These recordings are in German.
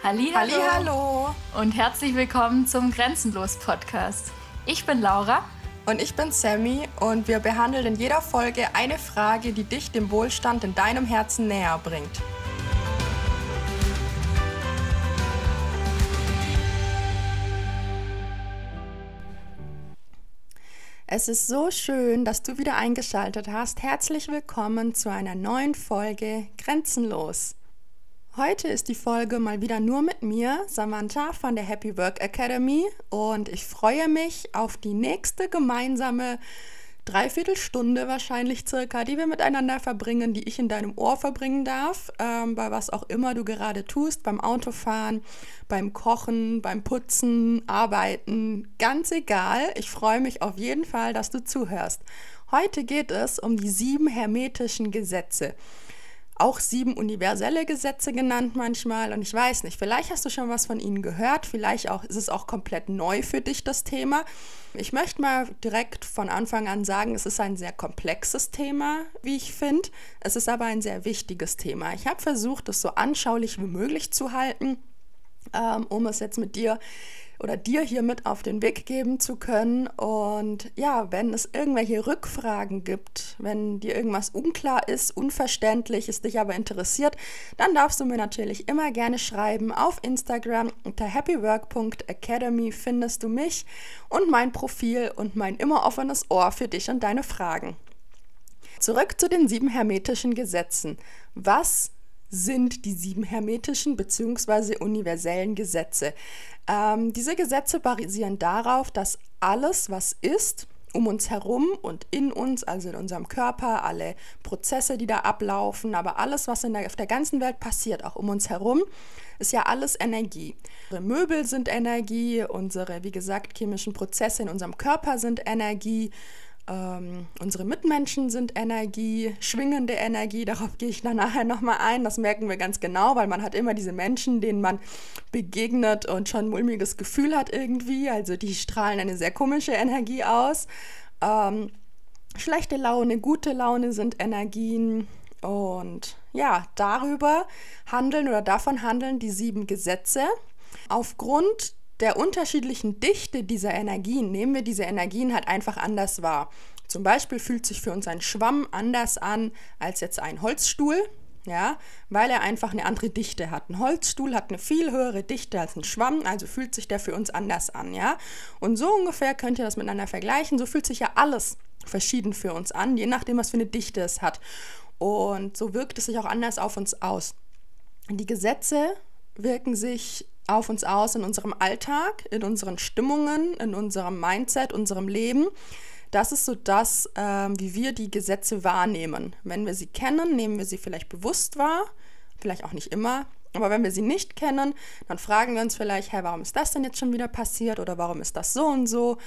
Halli, hallo und herzlich willkommen zum Grenzenlos Podcast. Ich bin Laura und ich bin Sammy und wir behandeln in jeder Folge eine Frage, die dich dem Wohlstand in deinem Herzen näher bringt. Es ist so schön, dass du wieder eingeschaltet hast. Herzlich willkommen zu einer neuen Folge Grenzenlos. Heute ist die Folge mal wieder nur mit mir, Samantha von der Happy Work Academy und ich freue mich auf die nächste gemeinsame Dreiviertelstunde wahrscheinlich circa, die wir miteinander verbringen, die ich in deinem Ohr verbringen darf, ähm, bei was auch immer du gerade tust, beim Autofahren, beim Kochen, beim Putzen, Arbeiten, ganz egal. Ich freue mich auf jeden Fall, dass du zuhörst. Heute geht es um die sieben hermetischen Gesetze auch sieben universelle Gesetze genannt manchmal. Und ich weiß nicht, vielleicht hast du schon was von ihnen gehört, vielleicht auch ist es auch komplett neu für dich das Thema. Ich möchte mal direkt von Anfang an sagen, es ist ein sehr komplexes Thema, wie ich finde. Es ist aber ein sehr wichtiges Thema. Ich habe versucht, es so anschaulich wie möglich zu halten, ähm, um es jetzt mit dir oder dir hier mit auf den Weg geben zu können. Und ja, wenn es irgendwelche Rückfragen gibt, wenn dir irgendwas unklar ist, unverständlich, es dich aber interessiert, dann darfst du mir natürlich immer gerne schreiben. Auf Instagram unter happywork.academy findest du mich und mein Profil und mein immer offenes Ohr für dich und deine Fragen. Zurück zu den sieben hermetischen Gesetzen. Was sind die sieben hermetischen bzw. universellen Gesetze. Ähm, diese Gesetze basieren darauf, dass alles, was ist, um uns herum und in uns, also in unserem Körper, alle Prozesse, die da ablaufen, aber alles, was in der, auf der ganzen Welt passiert, auch um uns herum, ist ja alles Energie. Unsere Möbel sind Energie, unsere, wie gesagt, chemischen Prozesse in unserem Körper sind Energie, ähm, unsere Mitmenschen sind Energie, schwingende Energie, darauf gehe ich dann nachher nochmal ein. Das merken wir ganz genau, weil man hat immer diese Menschen, denen man begegnet und schon ein mulmiges Gefühl hat irgendwie. Also die strahlen eine sehr komische Energie aus. Ähm, schlechte Laune, gute Laune sind Energien. Und ja, darüber handeln oder davon handeln die sieben Gesetze. Aufgrund der unterschiedlichen Dichte dieser Energien nehmen wir diese Energien halt einfach anders wahr. Zum Beispiel fühlt sich für uns ein Schwamm anders an als jetzt ein Holzstuhl, ja, weil er einfach eine andere Dichte hat. Ein Holzstuhl hat eine viel höhere Dichte als ein Schwamm, also fühlt sich der für uns anders an, ja. Und so ungefähr könnt ihr das miteinander vergleichen. So fühlt sich ja alles verschieden für uns an, je nachdem, was für eine Dichte es hat. Und so wirkt es sich auch anders auf uns aus. Die Gesetze wirken sich auf uns aus in unserem Alltag, in unseren Stimmungen, in unserem Mindset, unserem Leben. Das ist so das, ähm, wie wir die Gesetze wahrnehmen. Wenn wir sie kennen, nehmen wir sie vielleicht bewusst wahr, vielleicht auch nicht immer. Aber wenn wir sie nicht kennen, dann fragen wir uns vielleicht, hey, warum ist das denn jetzt schon wieder passiert oder warum ist das so und so?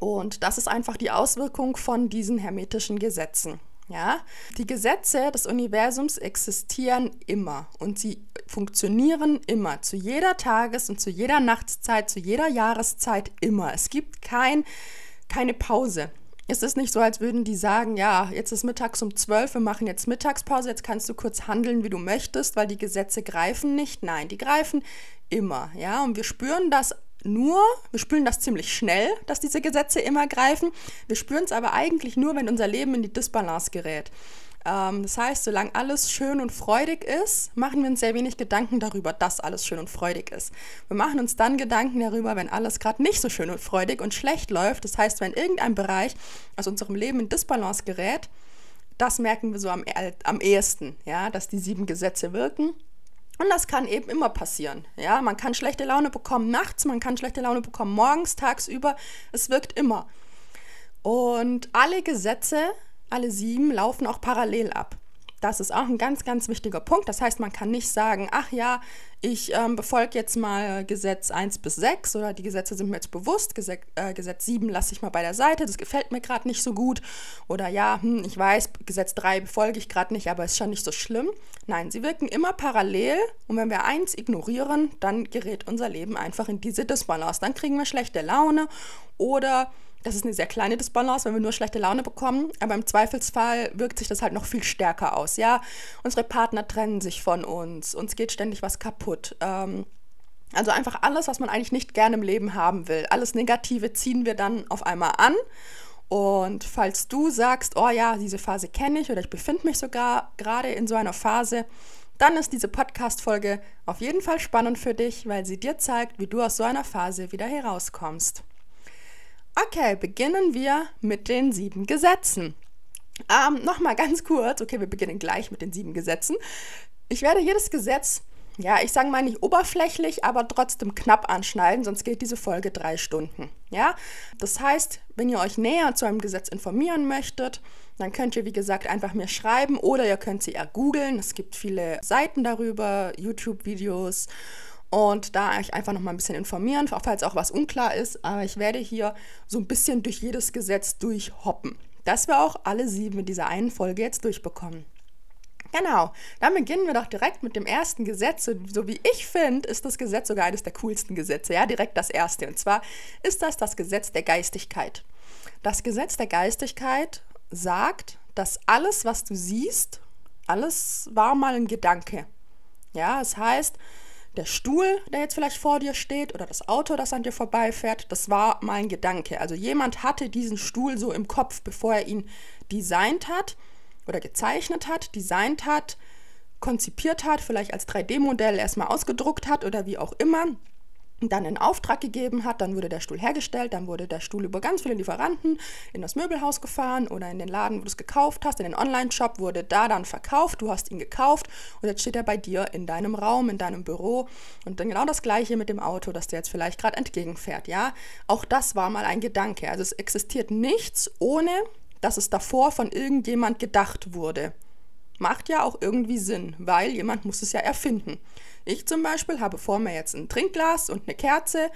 Und das ist einfach die Auswirkung von diesen hermetischen Gesetzen. Ja, die Gesetze des Universums existieren immer und sie funktionieren immer, zu jeder Tages- und zu jeder Nachtszeit, zu jeder Jahreszeit immer. Es gibt kein, keine Pause. Es ist nicht so, als würden die sagen, ja, jetzt ist mittags um 12, wir machen jetzt Mittagspause, jetzt kannst du kurz handeln, wie du möchtest, weil die Gesetze greifen nicht. Nein, die greifen immer, ja, und wir spüren das nur, wir spüren das ziemlich schnell, dass diese Gesetze immer greifen. Wir spüren es aber eigentlich nur, wenn unser Leben in die Disbalance gerät. Ähm, das heißt, solange alles schön und freudig ist, machen wir uns sehr wenig Gedanken darüber, dass alles schön und freudig ist. Wir machen uns dann Gedanken darüber, wenn alles gerade nicht so schön und freudig und schlecht läuft. Das heißt, wenn irgendein Bereich aus unserem Leben in Disbalance gerät, das merken wir so am, am ehesten, ja, dass die sieben Gesetze wirken. Und das kann eben immer passieren. Ja, man kann schlechte Laune bekommen nachts, man kann schlechte Laune bekommen morgens, tagsüber. Es wirkt immer. Und alle Gesetze, alle sieben, laufen auch parallel ab. Das ist auch ein ganz, ganz wichtiger Punkt. Das heißt, man kann nicht sagen, ach ja, ich ähm, befolge jetzt mal Gesetz 1 bis 6 oder die Gesetze sind mir jetzt bewusst, Gesetz, äh, Gesetz 7 lasse ich mal bei der Seite, das gefällt mir gerade nicht so gut. Oder ja, hm, ich weiß, Gesetz 3 befolge ich gerade nicht, aber ist schon nicht so schlimm. Nein, sie wirken immer parallel und wenn wir eins ignorieren, dann gerät unser Leben einfach in diese Disbalance. Dann kriegen wir schlechte Laune oder das ist eine sehr kleine Disbalance, wenn wir nur schlechte Laune bekommen. Aber im Zweifelsfall wirkt sich das halt noch viel stärker aus. Ja, unsere Partner trennen sich von uns, uns geht ständig was kaputt. Ähm, also einfach alles, was man eigentlich nicht gerne im Leben haben will. Alles Negative ziehen wir dann auf einmal an. Und falls du sagst, oh ja, diese Phase kenne ich oder ich befinde mich sogar gerade in so einer Phase, dann ist diese Podcast-Folge auf jeden Fall spannend für dich, weil sie dir zeigt, wie du aus so einer Phase wieder herauskommst. Okay, beginnen wir mit den sieben Gesetzen. Ähm, Nochmal ganz kurz, okay, wir beginnen gleich mit den sieben Gesetzen. Ich werde jedes Gesetz, ja, ich sage mal nicht oberflächlich, aber trotzdem knapp anschneiden, sonst geht diese Folge drei Stunden. Ja, das heißt, wenn ihr euch näher zu einem Gesetz informieren möchtet, dann könnt ihr, wie gesagt, einfach mir schreiben oder ihr könnt sie ergoogeln. Es gibt viele Seiten darüber, YouTube-Videos und da euch einfach noch mal ein bisschen informieren, falls auch was unklar ist. Aber ich werde hier so ein bisschen durch jedes Gesetz durchhoppen, dass wir auch alle sieben in dieser einen Folge jetzt durchbekommen. Genau, dann beginnen wir doch direkt mit dem ersten Gesetz. So wie ich finde, ist das Gesetz sogar eines der coolsten Gesetze. Ja, direkt das erste. Und zwar ist das das Gesetz der Geistigkeit. Das Gesetz der Geistigkeit sagt, dass alles, was du siehst, alles war mal ein Gedanke. Ja, das heißt, der Stuhl, der jetzt vielleicht vor dir steht, oder das Auto, das an dir vorbeifährt, das war mal ein Gedanke. Also jemand hatte diesen Stuhl so im Kopf, bevor er ihn designt hat oder gezeichnet hat, designt hat, konzipiert hat, vielleicht als 3D-Modell erstmal ausgedruckt hat oder wie auch immer dann in Auftrag gegeben hat, dann wurde der Stuhl hergestellt, dann wurde der Stuhl über ganz viele Lieferanten in das Möbelhaus gefahren oder in den Laden, wo du es gekauft hast, in den Online-Shop wurde da dann verkauft, du hast ihn gekauft und jetzt steht er bei dir in deinem Raum, in deinem Büro und dann genau das gleiche mit dem Auto, das dir jetzt vielleicht gerade entgegenfährt, ja? Auch das war mal ein Gedanke, also es existiert nichts ohne dass es davor von irgendjemand gedacht wurde. Macht ja auch irgendwie Sinn, weil jemand muss es ja erfinden. Ich zum Beispiel habe vor mir jetzt ein Trinkglas und eine Kerze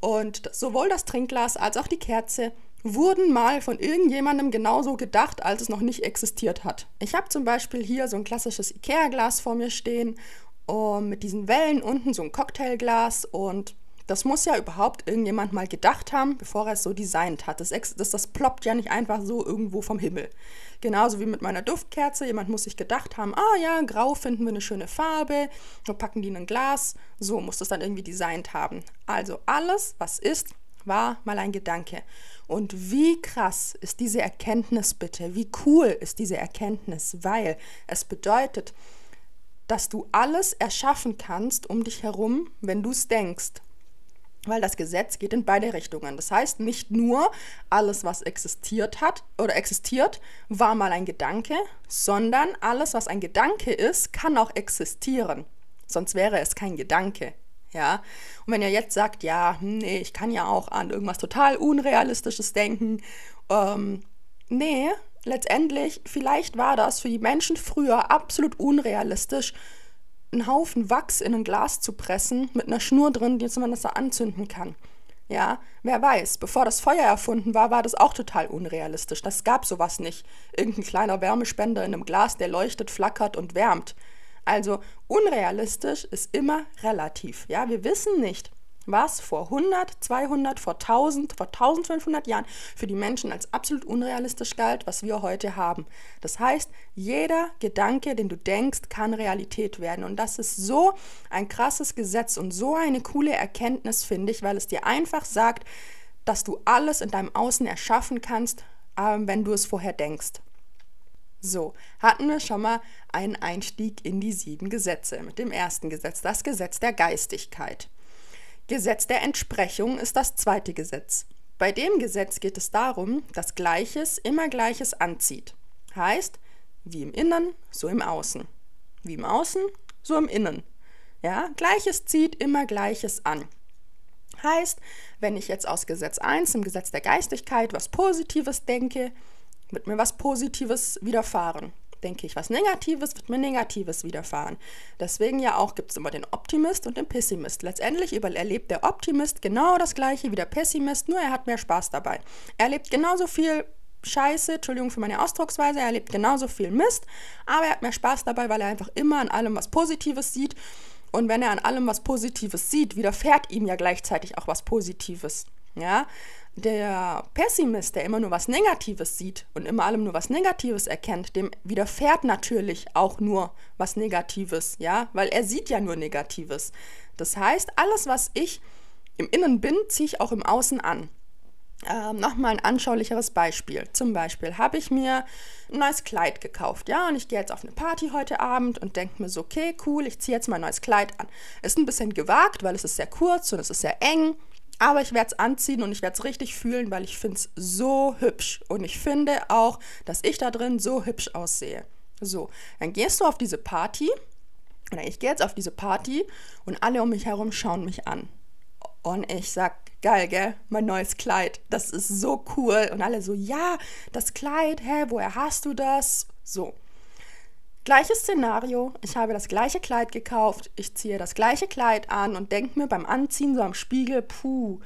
und sowohl das Trinkglas als auch die Kerze wurden mal von irgendjemandem genauso gedacht, als es noch nicht existiert hat. Ich habe zum Beispiel hier so ein klassisches Ikea-Glas vor mir stehen und mit diesen Wellen unten so ein Cocktailglas und das muss ja überhaupt irgendjemand mal gedacht haben, bevor er es so designt hat. Das, das, das ploppt ja nicht einfach so irgendwo vom Himmel. Genauso wie mit meiner Duftkerze. Jemand muss sich gedacht haben, ah ja, grau finden wir eine schöne Farbe, wir packen die in ein Glas. So muss das dann irgendwie designt haben. Also alles, was ist, war mal ein Gedanke. Und wie krass ist diese Erkenntnis bitte? Wie cool ist diese Erkenntnis? Weil es bedeutet, dass du alles erschaffen kannst um dich herum, wenn du es denkst weil das Gesetz geht in beide Richtungen. Das heißt, nicht nur alles, was existiert hat oder existiert, war mal ein Gedanke, sondern alles, was ein Gedanke ist, kann auch existieren. Sonst wäre es kein Gedanke. Ja, und wenn ihr jetzt sagt, ja, hm, nee, ich kann ja auch an irgendwas total Unrealistisches denken, ähm, nee, letztendlich, vielleicht war das für die Menschen früher absolut unrealistisch, einen Haufen Wachs in ein Glas zu pressen mit einer Schnur drin, die man das da anzünden kann. Ja, wer weiß, bevor das Feuer erfunden war, war das auch total unrealistisch. Das gab sowas nicht. Irgendein kleiner Wärmespender in einem Glas, der leuchtet, flackert und wärmt. Also unrealistisch ist immer relativ. Ja, wir wissen nicht, was vor 100, 200, vor 1000, vor 1500 Jahren für die Menschen als absolut unrealistisch galt, was wir heute haben. Das heißt, jeder Gedanke, den du denkst, kann Realität werden. Und das ist so ein krasses Gesetz und so eine coole Erkenntnis, finde ich, weil es dir einfach sagt, dass du alles in deinem Außen erschaffen kannst, ähm, wenn du es vorher denkst. So, hatten wir schon mal einen Einstieg in die sieben Gesetze mit dem ersten Gesetz, das Gesetz der Geistigkeit. Gesetz der Entsprechung ist das zweite Gesetz. Bei dem Gesetz geht es darum, dass Gleiches immer Gleiches anzieht. Heißt, wie im Innen, so im Außen. Wie im Außen, so im Innen. Ja, Gleiches zieht immer Gleiches an. Heißt, wenn ich jetzt aus Gesetz 1 im Gesetz der Geistigkeit was Positives denke, wird mir was Positives widerfahren denke ich was Negatives, wird mir Negatives widerfahren. Deswegen ja auch gibt es immer den Optimist und den Pessimist. Letztendlich erlebt der Optimist genau das gleiche wie der Pessimist, nur er hat mehr Spaß dabei. Er erlebt genauso viel Scheiße, Entschuldigung für meine Ausdrucksweise, er erlebt genauso viel Mist, aber er hat mehr Spaß dabei, weil er einfach immer an allem was Positives sieht. Und wenn er an allem was Positives sieht, widerfährt ihm ja gleichzeitig auch was Positives. Ja, der Pessimist, der immer nur was Negatives sieht und immer allem nur was Negatives erkennt, dem widerfährt natürlich auch nur was Negatives, ja, weil er sieht ja nur Negatives. Das heißt, alles, was ich im Innen bin, ziehe ich auch im Außen an. Ähm, Nochmal ein anschaulicheres Beispiel. Zum Beispiel habe ich mir ein neues Kleid gekauft, ja, und ich gehe jetzt auf eine Party heute Abend und denke mir so, okay, cool, ich ziehe jetzt mein neues Kleid an. Ist ein bisschen gewagt, weil es ist sehr kurz und es ist sehr eng, aber ich werde es anziehen und ich werde es richtig fühlen, weil ich finde es so hübsch. Und ich finde auch, dass ich da drin so hübsch aussehe. So, dann gehst du auf diese Party, oder ich gehe jetzt auf diese Party und alle um mich herum schauen mich an. Und ich sag, geil, gell? Mein neues Kleid. Das ist so cool. Und alle so, ja, das Kleid, hä, woher hast du das? So. Gleiches Szenario. Ich habe das gleiche Kleid gekauft. Ich ziehe das gleiche Kleid an und denke mir beim Anziehen so am Spiegel, puh,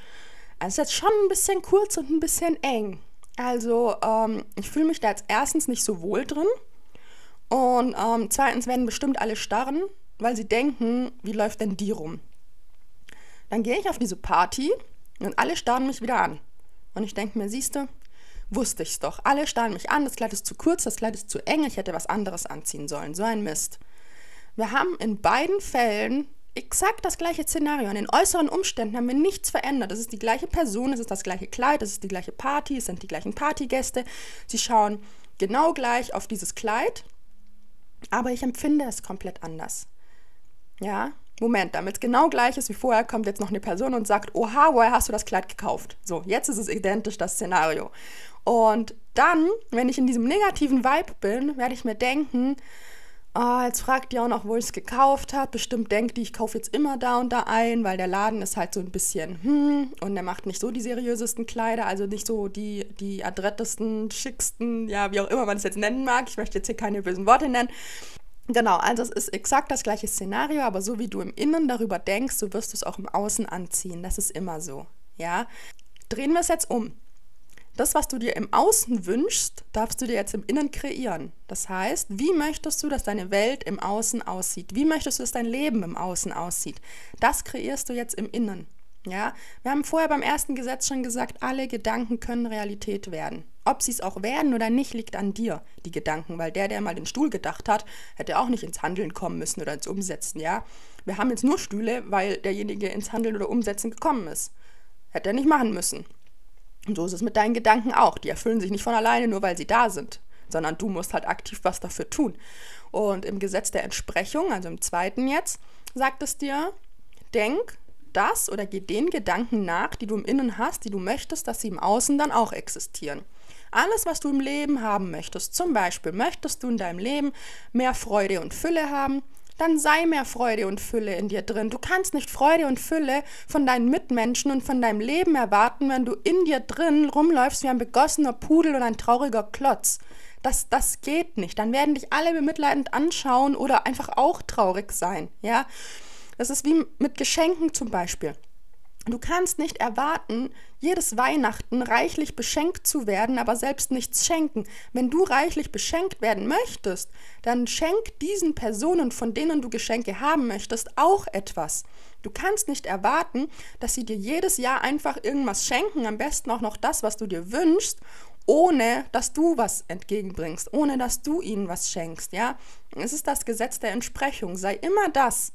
es ist jetzt schon ein bisschen kurz und ein bisschen eng. Also, ähm, ich fühle mich da jetzt erstens nicht so wohl drin. Und ähm, zweitens werden bestimmt alle starren, weil sie denken, wie läuft denn die rum? Dann gehe ich auf diese Party und alle starren mich wieder an. Und ich denke mir, siehst du, wusste ich's doch. Alle starren mich an, das Kleid ist zu kurz, das Kleid ist zu eng, ich hätte was anderes anziehen sollen. So ein Mist. Wir haben in beiden Fällen exakt das gleiche Szenario. An den äußeren Umständen haben wir nichts verändert. Es ist die gleiche Person, es ist das gleiche Kleid, es ist die gleiche Party, es sind die gleichen Partygäste. Sie schauen genau gleich auf dieses Kleid, aber ich empfinde es komplett anders. Ja, Moment, damit es genau gleich ist wie vorher, kommt jetzt noch eine Person und sagt, oha, woher hast du das Kleid gekauft? So, jetzt ist es identisch, das Szenario. Und dann, wenn ich in diesem negativen Vibe bin, werde ich mir denken, oh, jetzt fragt die auch noch, wo ich es gekauft habe. Bestimmt denkt die, ich kaufe jetzt immer da und da ein, weil der Laden ist halt so ein bisschen, hm, und der macht nicht so die seriösesten Kleider, also nicht so die, die adrettesten, schicksten, ja, wie auch immer man es jetzt nennen mag. Ich möchte jetzt hier keine bösen Worte nennen. Genau, also es ist exakt das gleiche Szenario, aber so wie du im Innen darüber denkst, so wirst du es auch im Außen anziehen. Das ist immer so. Ja? Drehen wir es jetzt um. Das, was du dir im Außen wünschst, darfst du dir jetzt im Innen kreieren. Das heißt, wie möchtest du, dass deine Welt im Außen aussieht? Wie möchtest du, dass dein Leben im Außen aussieht? Das kreierst du jetzt im Innen. Ja, wir haben vorher beim ersten Gesetz schon gesagt, alle Gedanken können Realität werden. Ob sie es auch werden oder nicht, liegt an dir, die Gedanken, weil der, der mal den Stuhl gedacht hat, hätte auch nicht ins Handeln kommen müssen oder ins Umsetzen, ja. Wir haben jetzt nur Stühle, weil derjenige ins Handeln oder Umsetzen gekommen ist. Hätte er nicht machen müssen. Und so ist es mit deinen Gedanken auch. Die erfüllen sich nicht von alleine, nur weil sie da sind, sondern du musst halt aktiv was dafür tun. Und im Gesetz der Entsprechung, also im zweiten jetzt, sagt es dir, denk das oder geh den Gedanken nach, die du im Innen hast, die du möchtest, dass sie im Außen dann auch existieren. Alles, was du im Leben haben möchtest, zum Beispiel möchtest du in deinem Leben mehr Freude und Fülle haben, dann sei mehr Freude und Fülle in dir drin. Du kannst nicht Freude und Fülle von deinen Mitmenschen und von deinem Leben erwarten, wenn du in dir drin rumläufst wie ein begossener Pudel oder ein trauriger Klotz. Das, das geht nicht. Dann werden dich alle bemitleidend anschauen oder einfach auch traurig sein. Ja, das ist wie mit Geschenken zum Beispiel. Du kannst nicht erwarten, jedes Weihnachten reichlich beschenkt zu werden, aber selbst nichts schenken. Wenn du reichlich beschenkt werden möchtest, dann schenk diesen Personen, von denen du Geschenke haben möchtest, auch etwas. Du kannst nicht erwarten, dass sie dir jedes Jahr einfach irgendwas schenken, am besten auch noch das, was du dir wünschst, ohne dass du was entgegenbringst, ohne dass du ihnen was schenkst, ja? Es ist das Gesetz der Entsprechung. Sei immer das,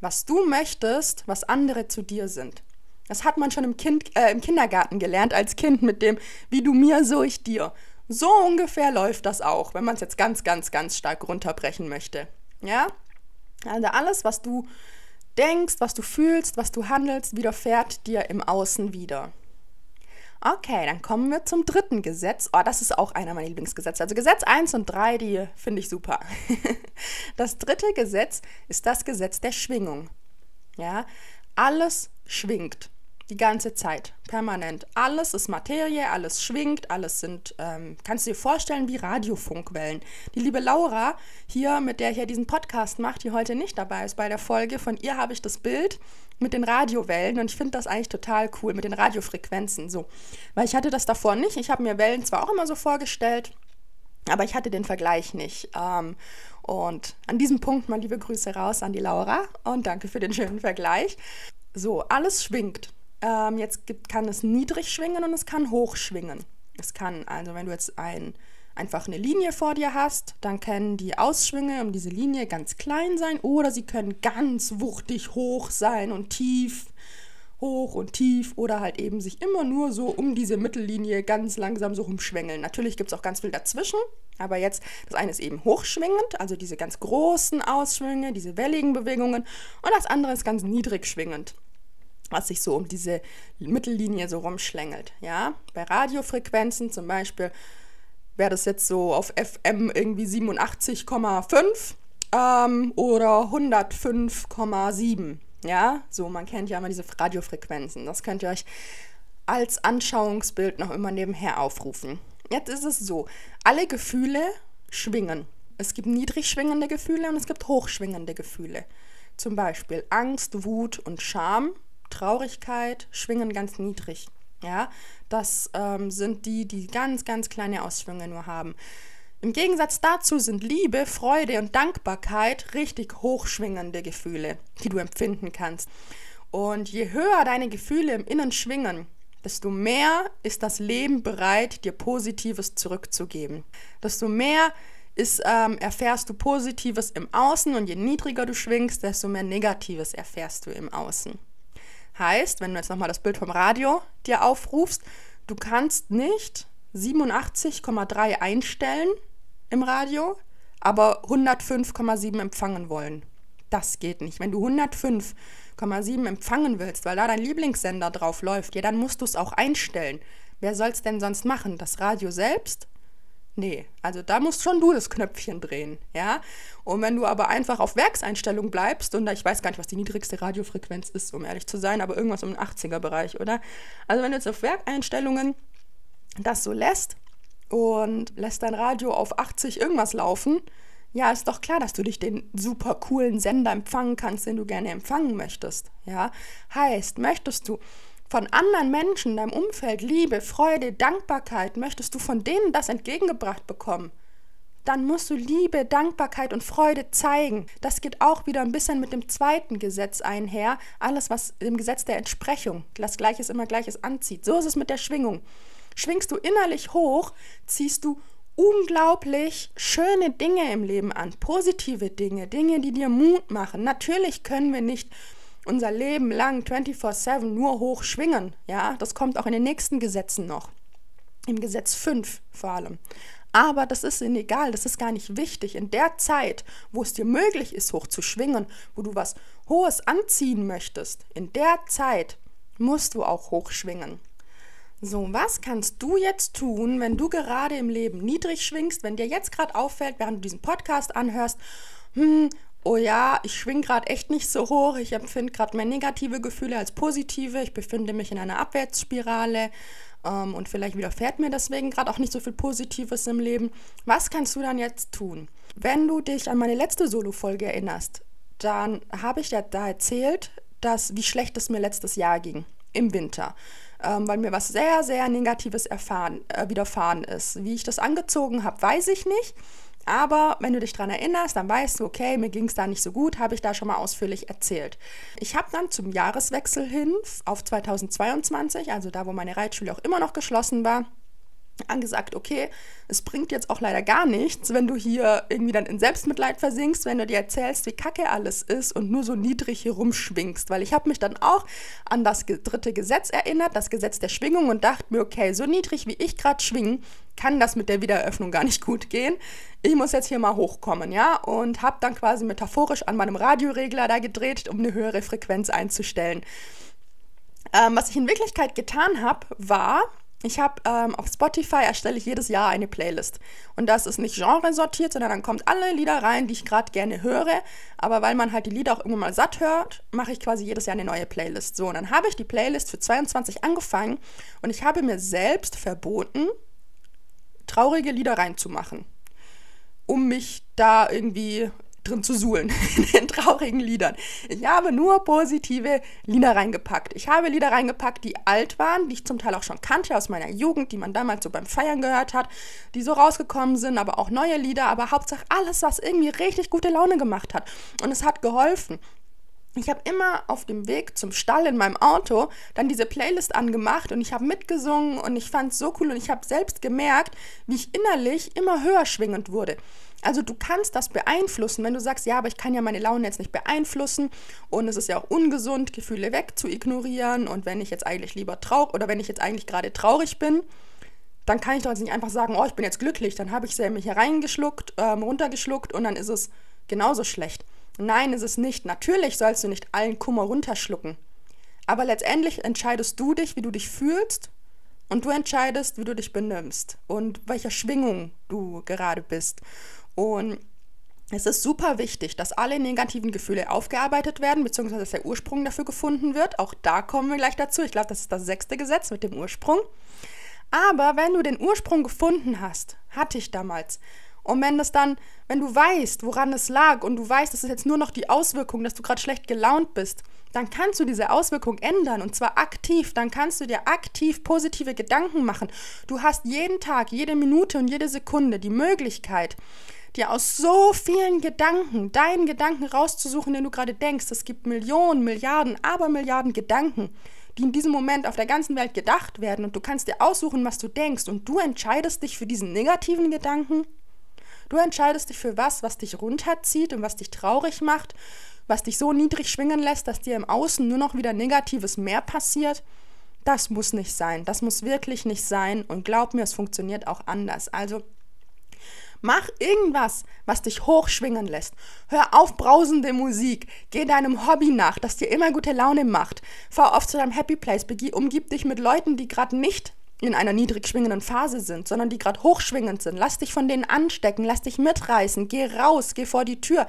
was du möchtest, was andere zu dir sind. Das hat man schon im, kind, äh, im Kindergarten gelernt als Kind mit dem, wie du mir, so ich dir. So ungefähr läuft das auch, wenn man es jetzt ganz, ganz, ganz stark runterbrechen möchte. Ja? Also alles, was du denkst, was du fühlst, was du handelst, widerfährt dir im Außen wieder. Okay, dann kommen wir zum dritten Gesetz. Oh, das ist auch einer meiner Lieblingsgesetze. Also Gesetz 1 und 3, die finde ich super. Das dritte Gesetz ist das Gesetz der Schwingung. Ja, alles schwingt die ganze Zeit, permanent. Alles ist Materie, alles schwingt, alles sind, ähm, kannst du dir vorstellen, wie Radiofunkwellen. Die liebe Laura hier, mit der ich ja diesen Podcast mache, die heute nicht dabei ist bei der Folge, von ihr habe ich das Bild mit den Radiowellen und ich finde das eigentlich total cool, mit den Radiofrequenzen so. Weil ich hatte das davor nicht. Ich habe mir Wellen zwar auch immer so vorgestellt, aber ich hatte den Vergleich nicht. Ähm, und an diesem Punkt mal liebe Grüße raus an die Laura und danke für den schönen Vergleich. So, alles schwingt. Ähm, jetzt gibt, kann es niedrig schwingen und es kann hoch schwingen. Es kann, also wenn du jetzt ein, einfach eine Linie vor dir hast, dann können die Ausschwünge um diese Linie ganz klein sein oder sie können ganz wuchtig hoch sein und tief hoch und tief oder halt eben sich immer nur so um diese Mittellinie ganz langsam so rumschwängeln. Natürlich gibt es auch ganz viel dazwischen, aber jetzt, das eine ist eben hochschwingend, also diese ganz großen Ausschwünge, diese welligen Bewegungen und das andere ist ganz niedrig schwingend was sich so um diese Mittellinie so rumschlängelt. Ja? Bei Radiofrequenzen zum Beispiel wäre das jetzt so auf FM irgendwie 87,5 ähm, oder 105,7. Ja, so, man kennt ja immer diese Radiofrequenzen. Das könnt ihr euch als Anschauungsbild noch immer nebenher aufrufen. Jetzt ist es so, alle Gefühle schwingen. Es gibt niedrig schwingende Gefühle und es gibt hochschwingende Gefühle. Zum Beispiel Angst, Wut und Scham, Traurigkeit schwingen ganz niedrig. Ja, das ähm, sind die, die ganz, ganz kleine Ausschwünge nur haben. Im Gegensatz dazu sind Liebe, Freude und Dankbarkeit richtig hochschwingende Gefühle, die du empfinden kannst. Und je höher deine Gefühle im Innen schwingen, desto mehr ist das Leben bereit, dir Positives zurückzugeben. Desto mehr ist, ähm, erfährst du Positives im Außen und je niedriger du schwingst, desto mehr Negatives erfährst du im Außen. Heißt, wenn du jetzt nochmal das Bild vom Radio dir aufrufst, du kannst nicht 87,3 einstellen im Radio, aber 105,7 empfangen wollen. Das geht nicht. Wenn du 105,7 empfangen willst, weil da dein Lieblingssender drauf läuft, ja, dann musst du es auch einstellen. Wer soll es denn sonst machen? Das Radio selbst? Nee, also da musst schon du das Knöpfchen drehen, ja. Und wenn du aber einfach auf Werkseinstellung bleibst, und ich weiß gar nicht, was die niedrigste Radiofrequenz ist, um ehrlich zu sein, aber irgendwas den 80er-Bereich, oder? Also wenn du jetzt auf Werkeinstellungen das so lässt und lässt dein Radio auf 80 irgendwas laufen, ja, ist doch klar, dass du dich den super coolen Sender empfangen kannst, den du gerne empfangen möchtest, ja. Heißt, möchtest du von anderen Menschen, deinem Umfeld, Liebe, Freude, Dankbarkeit, möchtest du von denen das entgegengebracht bekommen, dann musst du Liebe, Dankbarkeit und Freude zeigen. Das geht auch wieder ein bisschen mit dem zweiten Gesetz einher. Alles, was im Gesetz der Entsprechung, das Gleiches immer Gleiches anzieht. So ist es mit der Schwingung. Schwingst du innerlich hoch, ziehst du unglaublich schöne Dinge im Leben an, positive Dinge, Dinge, die dir Mut machen. Natürlich können wir nicht unser Leben lang 24/7 nur hoch schwingen. Ja, das kommt auch in den nächsten Gesetzen noch. Im Gesetz 5 vor allem. Aber das ist ihnen egal, das ist gar nicht wichtig. In der Zeit, wo es dir möglich ist, hoch zu schwingen, wo du was Hohes anziehen möchtest, in der Zeit musst du auch hoch schwingen. So, was kannst du jetzt tun, wenn du gerade im Leben niedrig schwingst, wenn dir jetzt gerade auffällt, während du diesen Podcast anhörst, hm, oh ja, ich schwing gerade echt nicht so hoch, ich empfinde gerade mehr negative Gefühle als positive, ich befinde mich in einer Abwärtsspirale ähm, und vielleicht widerfährt mir deswegen gerade auch nicht so viel Positives im Leben. Was kannst du dann jetzt tun? Wenn du dich an meine letzte Solo-Folge erinnerst, dann habe ich ja da erzählt, dass, wie schlecht es mir letztes Jahr ging, im Winter. Ähm, weil mir was sehr, sehr Negatives erfahren, äh, widerfahren ist. Wie ich das angezogen habe, weiß ich nicht. Aber wenn du dich daran erinnerst, dann weißt du, okay, mir ging es da nicht so gut, habe ich da schon mal ausführlich erzählt. Ich habe dann zum Jahreswechsel hin auf 2022, also da, wo meine Reitschule auch immer noch geschlossen war, angesagt, okay, es bringt jetzt auch leider gar nichts, wenn du hier irgendwie dann in Selbstmitleid versinkst, wenn du dir erzählst, wie kacke alles ist und nur so niedrig hier rumschwingst. Weil ich habe mich dann auch an das dritte Gesetz erinnert, das Gesetz der Schwingung und dachte mir, okay, so niedrig wie ich gerade schwingen, kann das mit der Wiedereröffnung gar nicht gut gehen. Ich muss jetzt hier mal hochkommen, ja, und habe dann quasi metaphorisch an meinem Radioregler da gedreht, um eine höhere Frequenz einzustellen. Ähm, was ich in Wirklichkeit getan habe, war, ich habe ähm, auf Spotify erstelle ich jedes Jahr eine Playlist. Und das ist nicht genresortiert, sondern dann kommt alle Lieder rein, die ich gerade gerne höre. Aber weil man halt die Lieder auch irgendwann mal satt hört, mache ich quasi jedes Jahr eine neue Playlist. So, und dann habe ich die Playlist für 22 angefangen und ich habe mir selbst verboten, traurige Lieder reinzumachen. Um mich da irgendwie drin zu suhlen, in den traurigen Liedern. Ich habe nur positive Lieder reingepackt. Ich habe Lieder reingepackt, die alt waren, die ich zum Teil auch schon kannte aus meiner Jugend, die man damals so beim Feiern gehört hat, die so rausgekommen sind, aber auch neue Lieder, aber Hauptsache alles, was irgendwie richtig gute Laune gemacht hat. Und es hat geholfen. ich habe immer auf dem Weg zum Stall in meinem Auto dann diese Playlist angemacht und ich habe mitgesungen und ich fand es so cool und ich habe selbst gemerkt, wie ich innerlich immer höher schwingend wurde. Also du kannst das beeinflussen, wenn du sagst, ja, aber ich kann ja meine Laune jetzt nicht beeinflussen und es ist ja auch ungesund, Gefühle weg zu ignorieren und wenn ich jetzt eigentlich lieber traurig oder wenn ich jetzt eigentlich gerade traurig bin, dann kann ich doch jetzt nicht einfach sagen, oh, ich bin jetzt glücklich, dann habe ich sie mich hereingeschluckt, ähm, runtergeschluckt und dann ist es genauso schlecht. Nein, ist es nicht. Natürlich sollst du nicht allen Kummer runterschlucken. Aber letztendlich entscheidest du dich, wie du dich fühlst und du entscheidest, wie du dich benimmst und welcher Schwingung du gerade bist. Und es ist super wichtig, dass alle negativen Gefühle aufgearbeitet werden, beziehungsweise dass der Ursprung dafür gefunden wird. Auch da kommen wir gleich dazu. Ich glaube, das ist das sechste Gesetz mit dem Ursprung. Aber wenn du den Ursprung gefunden hast, hatte ich damals, und wenn das dann, wenn du weißt, woran es lag und du weißt, das ist jetzt nur noch die Auswirkung, dass du gerade schlecht gelaunt bist, dann kannst du diese Auswirkung ändern und zwar aktiv. Dann kannst du dir aktiv positive Gedanken machen. Du hast jeden Tag, jede Minute und jede Sekunde die Möglichkeit, dir aus so vielen Gedanken deinen Gedanken rauszusuchen, den du gerade denkst. Es gibt Millionen, Milliarden, Abermilliarden Gedanken, die in diesem Moment auf der ganzen Welt gedacht werden und du kannst dir aussuchen, was du denkst und du entscheidest dich für diesen negativen Gedanken Du entscheidest dich für was, was dich runterzieht und was dich traurig macht, was dich so niedrig schwingen lässt, dass dir im Außen nur noch wieder Negatives mehr passiert. Das muss nicht sein. Das muss wirklich nicht sein. Und glaub mir, es funktioniert auch anders. Also Mach irgendwas, was dich hochschwingen lässt. Hör auf brausende Musik. Geh deinem Hobby nach, das dir immer gute Laune macht. Fahr oft zu deinem Happy Place. Umgib dich mit Leuten, die gerade nicht in einer niedrig schwingenden Phase sind, sondern die gerade hochschwingend sind. Lass dich von denen anstecken, lass dich mitreißen, geh raus, geh vor die Tür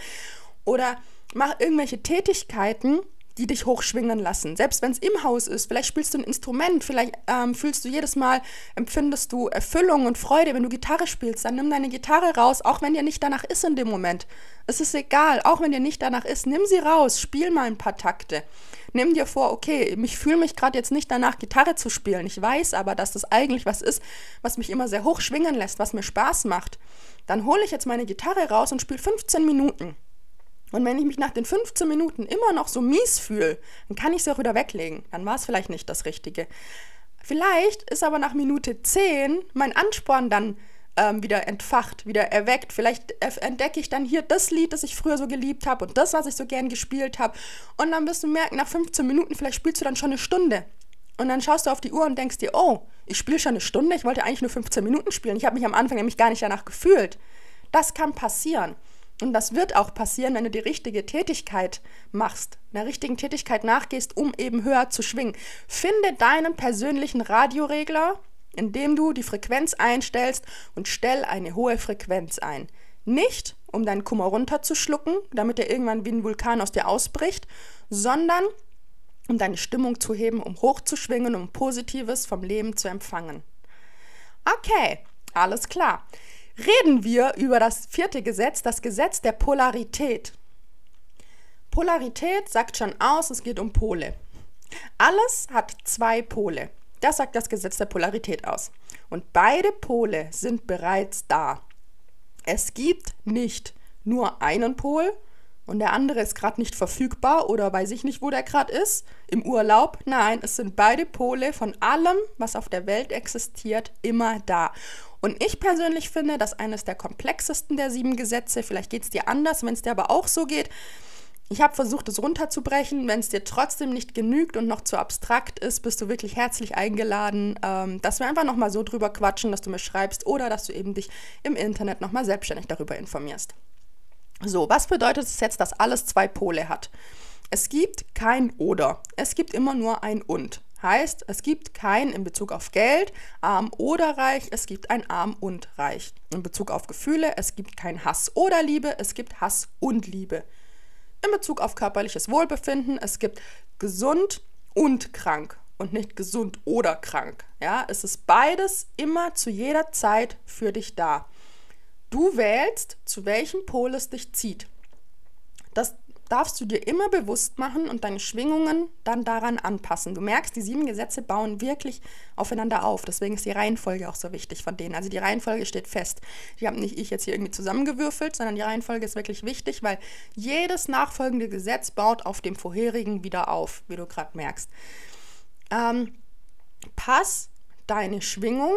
oder mach irgendwelche Tätigkeiten, die dich hochschwingen lassen. Selbst wenn es im Haus ist, vielleicht spielst du ein Instrument, vielleicht ähm, fühlst du jedes Mal, empfindest du Erfüllung und Freude, wenn du Gitarre spielst, dann nimm deine Gitarre raus, auch wenn dir nicht danach ist in dem Moment. Es ist egal, auch wenn dir nicht danach ist, nimm sie raus, spiel mal ein paar Takte. Nimm dir vor, okay, ich fühle mich gerade jetzt nicht danach, Gitarre zu spielen. Ich weiß aber, dass das eigentlich was ist, was mich immer sehr hoch schwingen lässt, was mir Spaß macht. Dann hole ich jetzt meine Gitarre raus und spiele 15 Minuten. Und wenn ich mich nach den 15 Minuten immer noch so mies fühle, dann kann ich sie auch wieder weglegen. Dann war es vielleicht nicht das Richtige. Vielleicht ist aber nach Minute 10 mein Ansporn dann ähm, wieder entfacht, wieder erweckt. Vielleicht entdecke ich dann hier das Lied, das ich früher so geliebt habe und das, was ich so gern gespielt habe. Und dann wirst du merken, nach 15 Minuten, vielleicht spielst du dann schon eine Stunde. Und dann schaust du auf die Uhr und denkst dir, oh, ich spiele schon eine Stunde, ich wollte eigentlich nur 15 Minuten spielen. Ich habe mich am Anfang nämlich gar nicht danach gefühlt. Das kann passieren. Und das wird auch passieren, wenn du die richtige Tätigkeit machst, einer richtigen Tätigkeit nachgehst, um eben höher zu schwingen. Finde deinen persönlichen Radioregler, indem du die Frequenz einstellst und stell eine hohe Frequenz ein. Nicht, um deinen Kummer runterzuschlucken, damit er irgendwann wie ein Vulkan aus dir ausbricht, sondern um deine Stimmung zu heben, um hochzuschwingen, um Positives vom Leben zu empfangen. Okay, alles klar. Reden wir über das vierte Gesetz, das Gesetz der Polarität. Polarität sagt schon aus, es geht um Pole. Alles hat zwei Pole. Das sagt das Gesetz der Polarität aus. Und beide Pole sind bereits da. Es gibt nicht nur einen Pol und der andere ist gerade nicht verfügbar oder weiß ich nicht, wo der gerade ist, im Urlaub. Nein, es sind beide Pole von allem, was auf der Welt existiert, immer da. Und ich persönlich finde, dass eines der komplexesten der sieben Gesetze, vielleicht geht es dir anders, wenn es dir aber auch so geht, ich habe versucht, es runterzubrechen. Wenn es dir trotzdem nicht genügt und noch zu abstrakt ist, bist du wirklich herzlich eingeladen, ähm, dass wir einfach nochmal so drüber quatschen, dass du mir schreibst oder dass du eben dich im Internet nochmal selbstständig darüber informierst. So, was bedeutet es jetzt, dass alles zwei Pole hat? Es gibt kein Oder. Es gibt immer nur ein Und. Heißt, es gibt kein in Bezug auf Geld, arm oder reich, es gibt ein arm und reich. In Bezug auf Gefühle, es gibt kein Hass oder Liebe, es gibt Hass und Liebe in Bezug auf körperliches Wohlbefinden. Es gibt gesund und krank und nicht gesund oder krank. Ja, es ist beides immer zu jeder Zeit für dich da. Du wählst, zu welchem Pol es dich zieht. Das darfst du dir immer bewusst machen und deine Schwingungen dann daran anpassen. Du merkst, die sieben Gesetze bauen wirklich aufeinander auf. Deswegen ist die Reihenfolge auch so wichtig von denen. Also die Reihenfolge steht fest. Die habe nicht ich jetzt hier irgendwie zusammengewürfelt, sondern die Reihenfolge ist wirklich wichtig, weil jedes nachfolgende Gesetz baut auf dem vorherigen wieder auf, wie du gerade merkst. Ähm, pass deine Schwingung,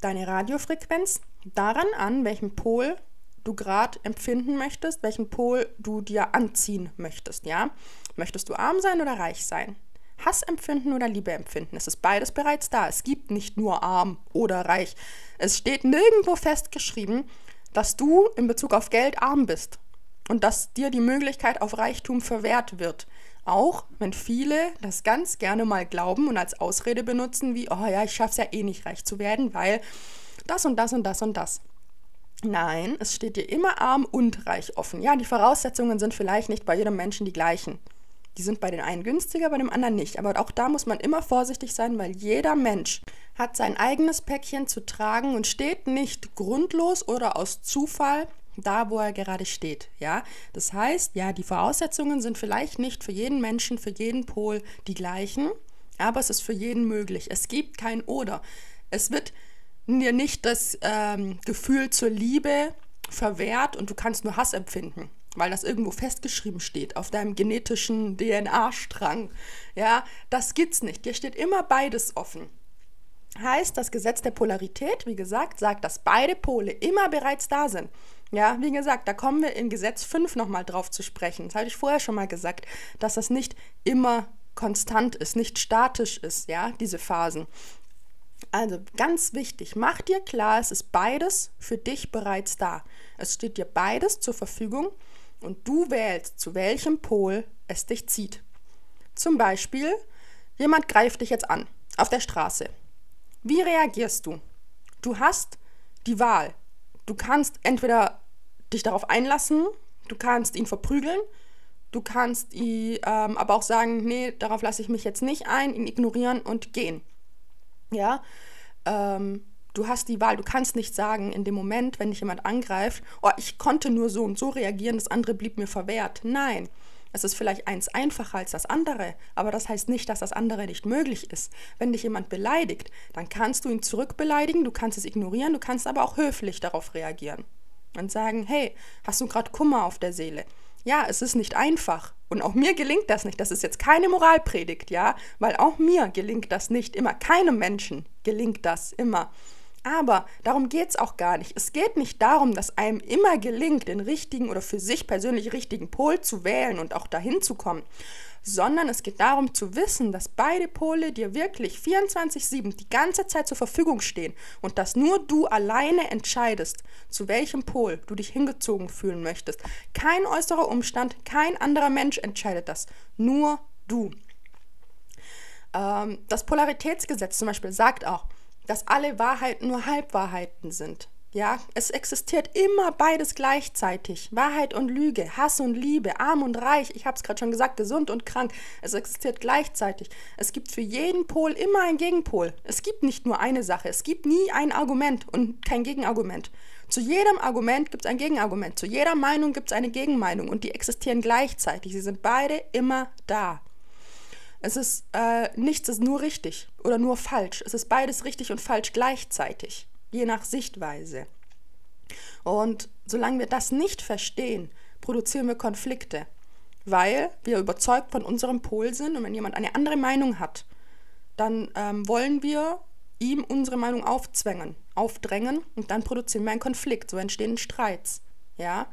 deine Radiofrequenz daran an, welchen Pol du gerade empfinden möchtest, welchen Pol du dir anziehen möchtest, ja? Möchtest du arm sein oder reich sein? Hass empfinden oder Liebe empfinden? Es ist beides bereits da. Es gibt nicht nur arm oder reich. Es steht nirgendwo festgeschrieben, dass du in Bezug auf Geld arm bist und dass dir die Möglichkeit auf Reichtum verwehrt wird. Auch wenn viele das ganz gerne mal glauben und als Ausrede benutzen, wie, oh ja, ich schaff's ja eh nicht reich zu werden, weil das und das und das und das. Nein, es steht dir immer arm und reich offen. Ja, die Voraussetzungen sind vielleicht nicht bei jedem Menschen die gleichen. Die sind bei den einen günstiger, bei dem anderen nicht. Aber auch da muss man immer vorsichtig sein, weil jeder Mensch hat sein eigenes Päckchen zu tragen und steht nicht grundlos oder aus Zufall da, wo er gerade steht. Ja, das heißt, ja, die Voraussetzungen sind vielleicht nicht für jeden Menschen, für jeden Pol die gleichen, aber es ist für jeden möglich. Es gibt kein Oder. Es wird dir nicht das ähm, Gefühl zur Liebe verwehrt und du kannst nur Hass empfinden, weil das irgendwo festgeschrieben steht auf deinem genetischen DNA-Strang. Ja, das gibt's nicht. Dir steht immer beides offen. Heißt, das Gesetz der Polarität, wie gesagt, sagt, dass beide Pole immer bereits da sind. Ja, wie gesagt, da kommen wir in Gesetz 5 nochmal drauf zu sprechen. Das hatte ich vorher schon mal gesagt, dass das nicht immer konstant ist, nicht statisch ist, ja, diese Phasen. Also ganz wichtig, mach dir klar, es ist beides für dich bereits da. Es steht dir beides zur Verfügung und du wählst, zu welchem Pol es dich zieht. Zum Beispiel, jemand greift dich jetzt an auf der Straße. Wie reagierst du? Du hast die Wahl. Du kannst entweder dich darauf einlassen, du kannst ihn verprügeln, du kannst ihn ähm, aber auch sagen, nee, darauf lasse ich mich jetzt nicht ein, ihn ignorieren und gehen ja, ähm, du hast die Wahl, du kannst nicht sagen in dem Moment, wenn dich jemand angreift, oh, ich konnte nur so und so reagieren, das andere blieb mir verwehrt. Nein, es ist vielleicht eins einfacher als das andere, aber das heißt nicht, dass das andere nicht möglich ist. Wenn dich jemand beleidigt, dann kannst du ihn zurückbeleidigen, du kannst es ignorieren, du kannst aber auch höflich darauf reagieren und sagen, hey, hast du gerade Kummer auf der Seele? Ja, es ist nicht einfach. Und auch mir gelingt das nicht. Das ist jetzt keine Moralpredigt, ja, weil auch mir gelingt das nicht immer. Keinem Menschen gelingt das immer. Aber darum geht es auch gar nicht. Es geht nicht darum, dass einem immer gelingt, den richtigen oder für sich persönlich richtigen Pol zu wählen und auch dahin zu kommen, sondern es geht darum zu wissen, dass beide Pole dir wirklich 24-7 die ganze Zeit zur Verfügung stehen und dass nur du alleine entscheidest, zu welchem Pol du dich hingezogen fühlen möchtest. Kein äußerer Umstand, kein anderer Mensch entscheidet das, nur du. Ähm, das Polaritätsgesetz zum Beispiel sagt auch, dass alle Wahrheiten nur Halbwahrheiten sind. Ja, es existiert immer beides gleichzeitig. Wahrheit und Lüge, Hass und Liebe, arm und reich, ich habe es gerade schon gesagt, gesund und krank. Es existiert gleichzeitig. Es gibt für jeden Pol immer einen Gegenpol. Es gibt nicht nur eine Sache. Es gibt nie ein Argument und kein Gegenargument. Zu jedem Argument gibt es ein Gegenargument. Zu jeder Meinung gibt es eine Gegenmeinung und die existieren gleichzeitig. Sie sind beide immer da. Es ist äh, nichts ist nur richtig oder nur falsch. Es ist beides richtig und falsch gleichzeitig je nach Sichtweise. Und solange wir das nicht verstehen, produzieren wir Konflikte, weil wir überzeugt von unserem Pol sind und wenn jemand eine andere Meinung hat, dann ähm, wollen wir ihm unsere Meinung aufzwängen, aufdrängen und dann produzieren wir einen Konflikt, so entstehen Streits. Ja?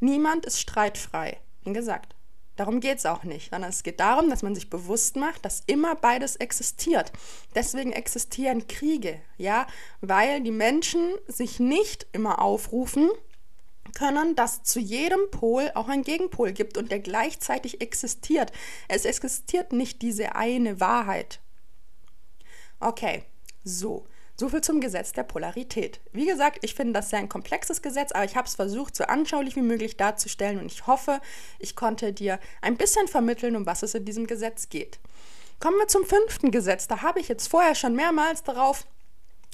Niemand ist streitfrei, wie gesagt. Darum geht es auch nicht, sondern es geht darum, dass man sich bewusst macht, dass immer beides existiert. Deswegen existieren Kriege, ja, weil die Menschen sich nicht immer aufrufen können, dass zu jedem Pol auch ein Gegenpol gibt und der gleichzeitig existiert. Es existiert nicht diese eine Wahrheit. Okay, so. So viel zum Gesetz der Polarität. Wie gesagt, ich finde das sehr ein komplexes Gesetz, aber ich habe es versucht, so anschaulich wie möglich darzustellen und ich hoffe, ich konnte dir ein bisschen vermitteln, um was es in diesem Gesetz geht. Kommen wir zum fünften Gesetz. Da habe ich jetzt vorher schon mehrmals darauf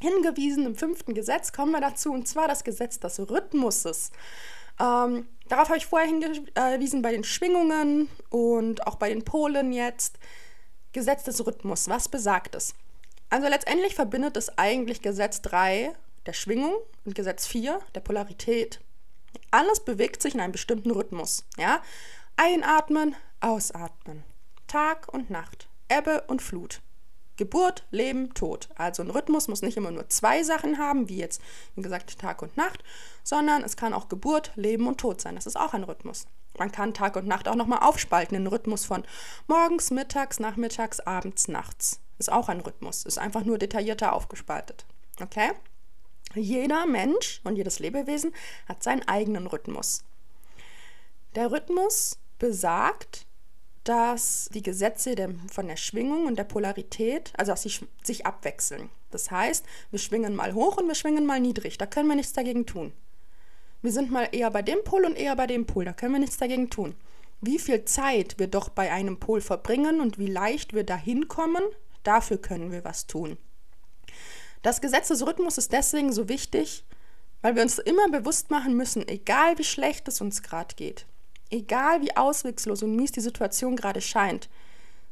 hingewiesen. Im fünften Gesetz kommen wir dazu, und zwar das Gesetz des Rhythmuses. Ähm, Darauf habe ich vorher hingewiesen bei den Schwingungen und auch bei den Polen jetzt. Gesetz des Rhythmus, was besagt es? Also letztendlich verbindet es eigentlich Gesetz 3 der Schwingung und Gesetz 4 der Polarität. Alles bewegt sich in einem bestimmten Rhythmus. Ja? Einatmen, ausatmen. Tag und Nacht. Ebbe und Flut. Geburt, Leben, Tod. Also ein Rhythmus muss nicht immer nur zwei Sachen haben, wie jetzt, wie gesagt, Tag und Nacht, sondern es kann auch Geburt, Leben und Tod sein. Das ist auch ein Rhythmus. Man kann Tag und Nacht auch nochmal aufspalten in einen Rhythmus von morgens, mittags, nachmittags, abends, nachts. Ist auch ein Rhythmus. Ist einfach nur detaillierter aufgespaltet. Okay? Jeder Mensch und jedes Lebewesen hat seinen eigenen Rhythmus. Der Rhythmus besagt, dass die Gesetze der, von der Schwingung und der Polarität, also dass sie sich abwechseln. Das heißt, wir schwingen mal hoch und wir schwingen mal niedrig. Da können wir nichts dagegen tun. Wir sind mal eher bei dem Pol und eher bei dem Pol. Da können wir nichts dagegen tun. Wie viel Zeit wir doch bei einem Pol verbringen und wie leicht wir dahin kommen, dafür können wir was tun. Das Gesetz des Rhythmus ist deswegen so wichtig, weil wir uns immer bewusst machen müssen, egal wie schlecht es uns gerade geht, egal wie auswegslos und mies die Situation gerade scheint,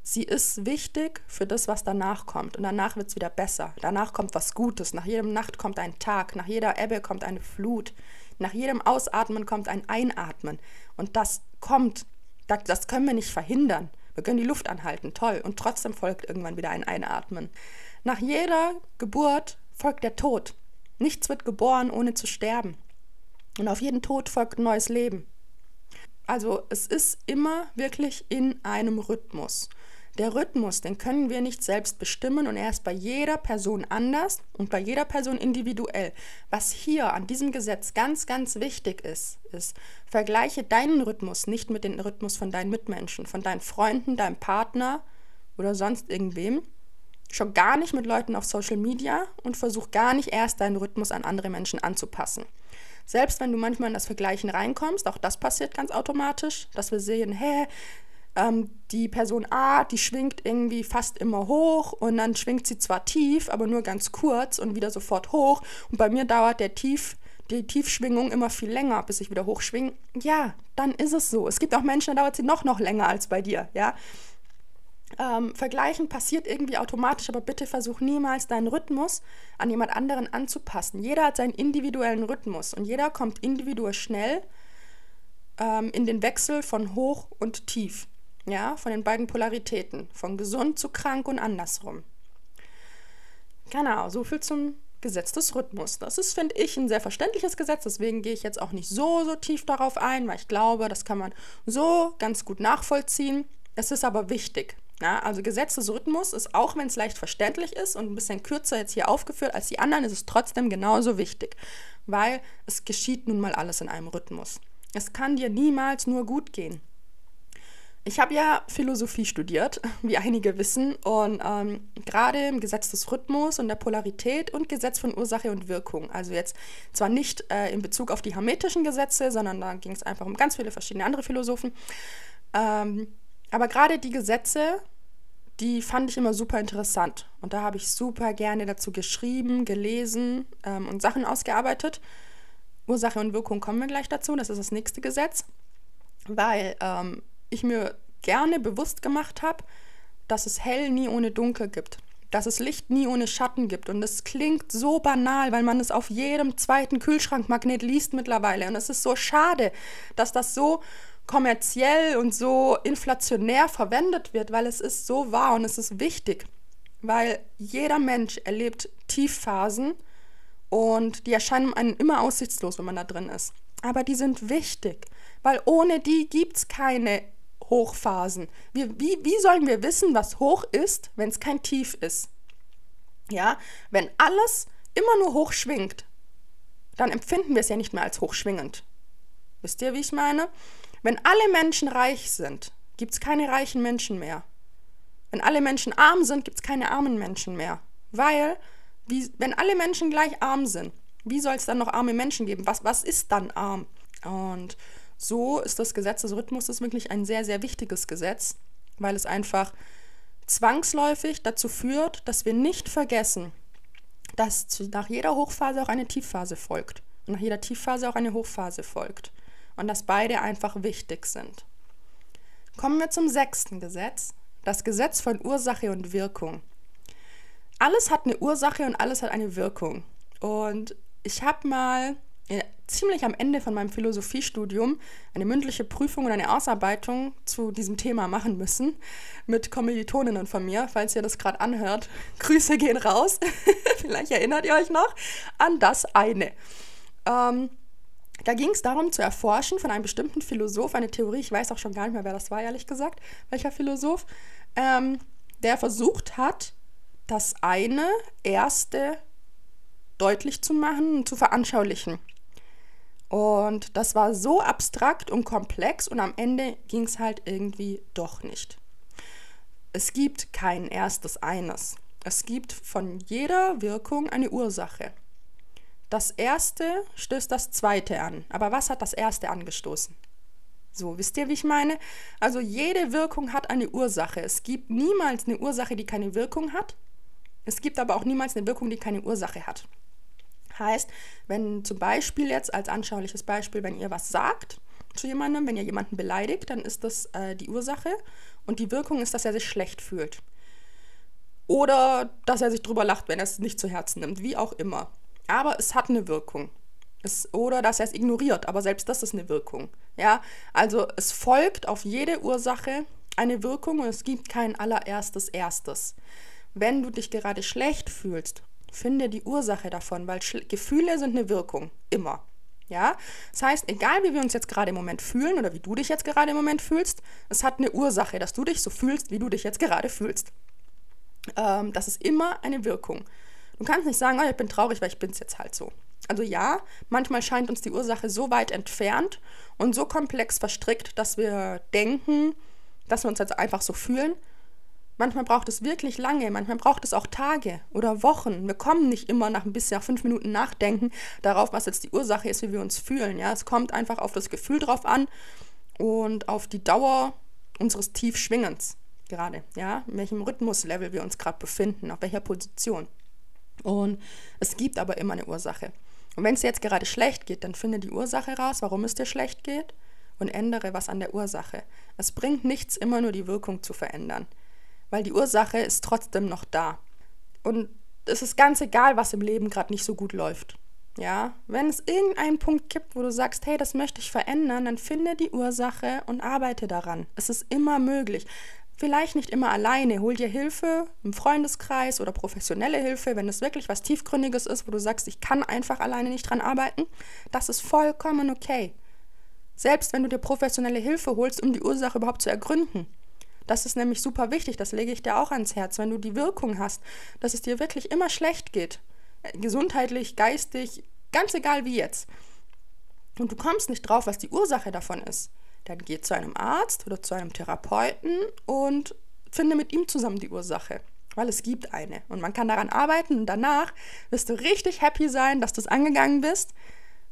sie ist wichtig für das, was danach kommt. Und danach wird es wieder besser. Danach kommt was Gutes. Nach jedem Nacht kommt ein Tag. Nach jeder Ebbe kommt eine Flut. Nach jedem Ausatmen kommt ein Einatmen. Und das kommt. Das können wir nicht verhindern. Wir können die Luft anhalten, toll. Und trotzdem folgt irgendwann wieder ein Einatmen. Nach jeder Geburt folgt der Tod. Nichts wird geboren, ohne zu sterben. Und auf jeden Tod folgt ein neues Leben. Also es ist immer wirklich in einem Rhythmus. Der Rhythmus, den können wir nicht selbst bestimmen und er ist bei jeder Person anders und bei jeder Person individuell. Was hier an diesem Gesetz ganz, ganz wichtig ist, ist, vergleiche deinen Rhythmus nicht mit dem Rhythmus von deinen Mitmenschen, von deinen Freunden, deinem Partner oder sonst irgendwem, Schon gar nicht mit Leuten auf Social Media und versuch gar nicht erst deinen Rhythmus an andere Menschen anzupassen. Selbst wenn du manchmal in das Vergleichen reinkommst, auch das passiert ganz automatisch, dass wir sehen, hä, ähm, die Person A, die schwingt irgendwie fast immer hoch und dann schwingt sie zwar tief, aber nur ganz kurz und wieder sofort hoch. Und bei mir dauert der Tief, die Tiefschwingung immer viel länger, bis ich wieder hochschwinge. Ja, dann ist es so. Es gibt auch Menschen, da dauert sie noch, noch länger als bei dir, ja. Ähm, vergleichen passiert irgendwie automatisch, aber bitte versuch niemals deinen Rhythmus an jemand anderen anzupassen. Jeder hat seinen individuellen Rhythmus und jeder kommt individuell schnell ähm, in den Wechsel von hoch und tief. Ja, von den beiden Polaritäten, von gesund zu krank und andersrum. Genau, so viel zum Gesetz des Rhythmus. Das ist, finde ich, ein sehr verständliches Gesetz, deswegen gehe ich jetzt auch nicht so, so tief darauf ein, weil ich glaube, das kann man so ganz gut nachvollziehen. Es ist aber wichtig, ja, also Gesetz des Rhythmus ist, auch wenn es leicht verständlich ist und ein bisschen kürzer jetzt hier aufgeführt als die anderen, ist es trotzdem genauso wichtig, weil es geschieht nun mal alles in einem Rhythmus. Es kann dir niemals nur gut gehen. Ich habe ja Philosophie studiert, wie einige wissen, und ähm, gerade im Gesetz des Rhythmus und der Polarität und Gesetz von Ursache und Wirkung. Also jetzt zwar nicht äh, in Bezug auf die hermetischen Gesetze, sondern da ging es einfach um ganz viele verschiedene andere Philosophen. Ähm, aber gerade die Gesetze, die fand ich immer super interessant. Und da habe ich super gerne dazu geschrieben, gelesen ähm, und Sachen ausgearbeitet. Ursache und Wirkung kommen wir gleich dazu. Das ist das nächste Gesetz. Weil ähm, ich mir gerne bewusst gemacht habe, dass es hell nie ohne dunkel gibt. Dass es Licht nie ohne Schatten gibt. Und es klingt so banal, weil man es auf jedem zweiten Kühlschrankmagnet liest mittlerweile. Und es ist so schade, dass das so kommerziell und so inflationär verwendet wird, weil es ist so wahr und es ist wichtig, weil jeder Mensch erlebt Tiefphasen und die erscheinen einem immer aussichtslos, wenn man da drin ist. Aber die sind wichtig, weil ohne die gibt es keine Hochphasen. Wir, wie, wie sollen wir wissen, was hoch ist, wenn es kein Tief ist? Ja, wenn alles immer nur hoch schwingt, dann empfinden wir es ja nicht mehr als hochschwingend. Wisst ihr, wie ich meine? Wenn alle Menschen reich sind, gibt es keine reichen Menschen mehr. Wenn alle Menschen arm sind, gibt es keine armen Menschen mehr. Weil, wie, wenn alle Menschen gleich arm sind, wie soll es dann noch arme Menschen geben? Was, was ist dann arm? Und so ist das Gesetz des Rhythmus wirklich ein sehr, sehr wichtiges Gesetz, weil es einfach zwangsläufig dazu führt, dass wir nicht vergessen, dass nach jeder Hochphase auch eine Tiefphase folgt und nach jeder Tiefphase auch eine Hochphase folgt. und dass beide einfach wichtig sind. Kommen wir zum sechsten Gesetz, das Gesetz von Ursache und Wirkung. Alles hat eine Ursache und alles hat eine Wirkung. Und ich habe mal äh, ziemlich am Ende von meinem Philosophiestudium eine mündliche Prüfung und eine Ausarbeitung zu diesem Thema machen müssen mit Kommilitoninnen von mir, falls ihr das gerade anhört. Grüße gehen raus. Vielleicht erinnert ihr euch noch an das eine. Ähm, da ging es darum zu erforschen von einem bestimmten Philosoph eine Theorie, ich weiß auch schon gar nicht mehr, wer das war, ehrlich gesagt, welcher Philosoph, ähm, der versucht hat, das eine erste deutlich zu machen und zu veranschaulichen. Und das war so abstrakt und komplex und am Ende ging es halt irgendwie doch nicht. Es gibt kein erstes eines. Es gibt von jeder Wirkung eine Ursache. Das erste stößt das zweite an. Aber was hat das erste angestoßen? So, wisst ihr, wie ich meine? Also jede Wirkung hat eine Ursache. Es gibt niemals eine Ursache, die keine Wirkung hat. Es gibt aber auch niemals eine Wirkung, die keine Ursache hat. Heißt, wenn zum Beispiel jetzt als anschauliches Beispiel, wenn ihr was sagt zu jemandem, wenn ihr jemanden beleidigt, dann ist das äh, die Ursache und die Wirkung ist, dass er sich schlecht fühlt. Oder dass er sich drüber lacht, wenn er es nicht zu Herzen nimmt, wie auch immer. Aber es hat eine Wirkung. Es, oder dass er es ignoriert, aber selbst das ist eine Wirkung. Ja, also es folgt auf jede Ursache eine Wirkung und es gibt kein allererstes Erstes. Wenn du dich gerade schlecht fühlst, Finde die Ursache davon, weil Sch Gefühle sind eine Wirkung. Immer. Ja? Das heißt, egal wie wir uns jetzt gerade im Moment fühlen oder wie du dich jetzt gerade im Moment fühlst, es hat eine Ursache, dass du dich so fühlst, wie du dich jetzt gerade fühlst. Ähm, das ist immer eine Wirkung. Du kannst nicht sagen, oh, ich bin traurig, weil ich bin es jetzt halt so. Also ja, manchmal scheint uns die Ursache so weit entfernt und so komplex verstrickt, dass wir denken, dass wir uns jetzt einfach so fühlen. Manchmal braucht es wirklich lange, manchmal braucht es auch Tage oder Wochen. Wir kommen nicht immer nach ein bisschen, nach fünf Minuten Nachdenken darauf, was jetzt die Ursache ist, wie wir uns fühlen. Ja, es kommt einfach auf das Gefühl drauf an und auf die Dauer unseres Tiefschwingens gerade. Ja, in welchem Rhythmuslevel wir uns gerade befinden, auf welcher Position. Und es gibt aber immer eine Ursache. Und wenn es jetzt gerade schlecht geht, dann finde die Ursache raus, warum es dir schlecht geht und ändere was an der Ursache. Es bringt nichts, immer nur die Wirkung zu verändern weil die Ursache ist trotzdem noch da. Und es ist ganz egal, was im Leben gerade nicht so gut läuft. Ja, wenn es irgendeinen Punkt gibt, wo du sagst, hey, das möchte ich verändern, dann finde die Ursache und arbeite daran. Es ist immer möglich. Vielleicht nicht immer alleine. Hol dir Hilfe im Freundeskreis oder professionelle Hilfe, wenn es wirklich was Tiefgründiges ist, wo du sagst, ich kann einfach alleine nicht dran arbeiten. Das ist vollkommen okay. Selbst wenn du dir professionelle Hilfe holst, um die Ursache überhaupt zu ergründen. Das ist nämlich super wichtig, das lege ich dir auch ans Herz, wenn du die Wirkung hast, dass es dir wirklich immer schlecht geht. Äh, gesundheitlich, geistig, ganz egal wie jetzt. Und du kommst nicht drauf, was die Ursache davon ist. Dann geh zu einem Arzt oder zu einem Therapeuten und finde mit ihm zusammen die Ursache. Weil es gibt eine. Und man kann daran arbeiten und danach wirst du richtig happy sein, dass du es angegangen bist,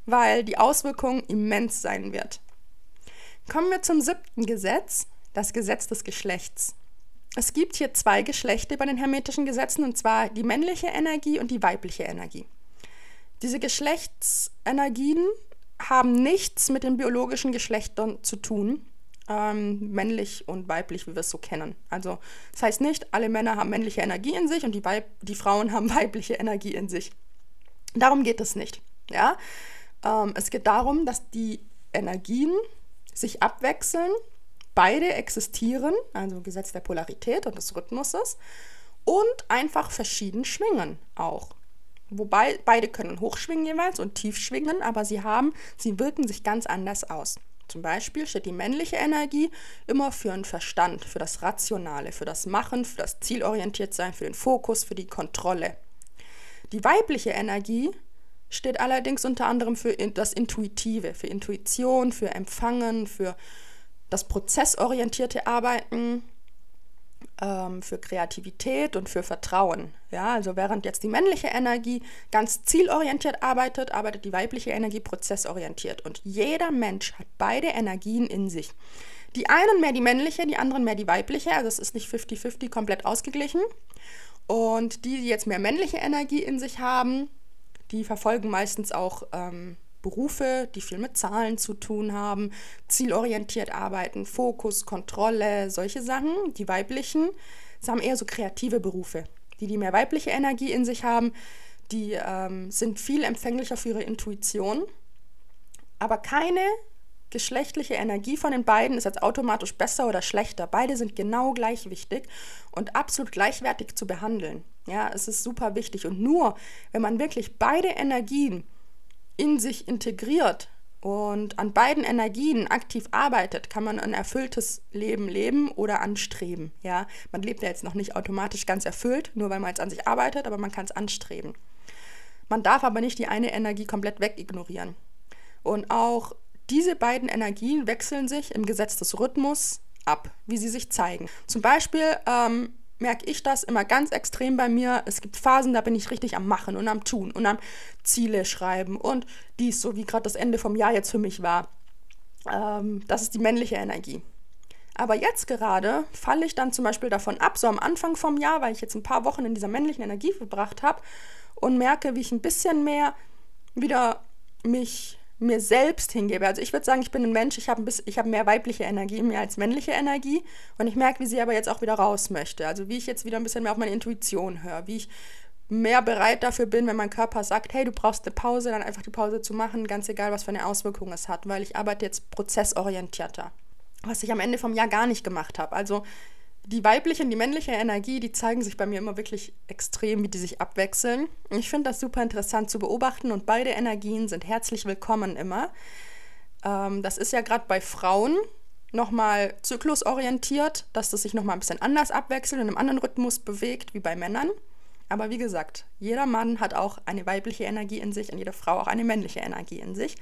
weil die Auswirkung immens sein wird. Kommen wir zum siebten Gesetz das Gesetz des Geschlechts. Es gibt hier zwei Geschlechter bei den hermetischen Gesetzen, und zwar die männliche Energie und die weibliche Energie. Diese Geschlechtsenergien haben nichts mit den biologischen Geschlechtern zu tun, ähm, männlich und weiblich, wie wir es so kennen. Also das heißt nicht, alle Männer haben männliche Energie in sich und die, Weib die Frauen haben weibliche Energie in sich. Darum geht es nicht. Ja? Ähm, es geht darum, dass die Energien sich abwechseln beide existieren, also Gesetz der Polarität und des Rhythmuses, und einfach verschieden schwingen auch. Wobei beide können hochschwingen jeweils und tief schwingen, aber sie haben, sie wirken sich ganz anders aus. Zum Beispiel steht die männliche Energie immer für den Verstand, für das Rationale, für das Machen, für das Zielorientiertsein, für den Fokus, für die Kontrolle. Die weibliche Energie steht allerdings unter anderem für das Intuitive, für Intuition, für Empfangen, für das prozessorientierte Arbeiten ähm, für Kreativität und für Vertrauen. Ja, also während jetzt die männliche Energie ganz zielorientiert arbeitet, arbeitet die weibliche Energie prozessorientiert. Und jeder Mensch hat beide Energien in sich. Die einen mehr die männliche, die anderen mehr die weibliche. Also es ist nicht 50-50 komplett ausgeglichen. Und die, die jetzt mehr männliche Energie in sich haben, die verfolgen meistens auch ähm, Berufe, die viel mit Zahlen zu tun haben, zielorientiert arbeiten, Fokus, Kontrolle, solche Sachen. Die weiblichen, das haben eher so kreative Berufe, die die mehr weibliche Energie in sich haben, die ähm, sind viel empfänglicher für ihre Intuition, aber keine geschlechtliche Energie von den beiden ist jetzt automatisch besser oder schlechter. Beide sind genau gleich wichtig und absolut gleichwertig zu behandeln. Ja, es ist super wichtig. Und nur, wenn man wirklich beide Energien in sich integriert und an beiden Energien aktiv arbeitet, kann man ein erfülltes Leben leben oder anstreben. Ja, man lebt ja jetzt noch nicht automatisch ganz erfüllt, nur weil man jetzt an sich arbeitet, aber man kann es anstreben. Man darf aber nicht die eine Energie komplett wegignorieren. Und auch diese beiden Energien wechseln sich im Gesetz des Rhythmus ab, wie sie sich zeigen. Zum Beispiel ähm, merke ich das immer ganz extrem bei mir. Es gibt Phasen, da bin ich richtig am Machen und am Tun und am Ziele schreiben und dies, so wie gerade das Ende vom Jahr jetzt für mich war. Ähm, das ist die männliche Energie. Aber jetzt gerade falle ich dann zum Beispiel davon ab, so am Anfang vom Jahr, weil ich jetzt ein paar Wochen in dieser männlichen Energie verbracht habe und merke, wie ich ein bisschen mehr wieder mich mir selbst hingebe. Also ich würde sagen, ich bin ein Mensch, ich habe hab mehr weibliche Energie mehr als männliche Energie und ich merke, wie sie aber jetzt auch wieder raus möchte. Also wie ich jetzt wieder ein bisschen mehr auf meine Intuition höre, wie ich mehr bereit dafür bin, wenn mein Körper sagt, hey, du brauchst eine Pause, dann einfach die Pause zu machen, ganz egal, was für eine Auswirkung es hat, weil ich arbeite jetzt prozessorientierter, was ich am Ende vom Jahr gar nicht gemacht habe. Also die weibliche und die männliche Energie, die zeigen sich bei mir immer wirklich extrem, wie die sich abwechseln. Ich finde das super interessant zu beobachten und beide Energien sind herzlich willkommen immer. Ähm, das ist ja gerade bei Frauen nochmal zyklusorientiert, dass das sich nochmal ein bisschen anders abwechselt und im anderen Rhythmus bewegt wie bei Männern. Aber wie gesagt, jeder Mann hat auch eine weibliche Energie in sich und jede Frau auch eine männliche Energie in sich.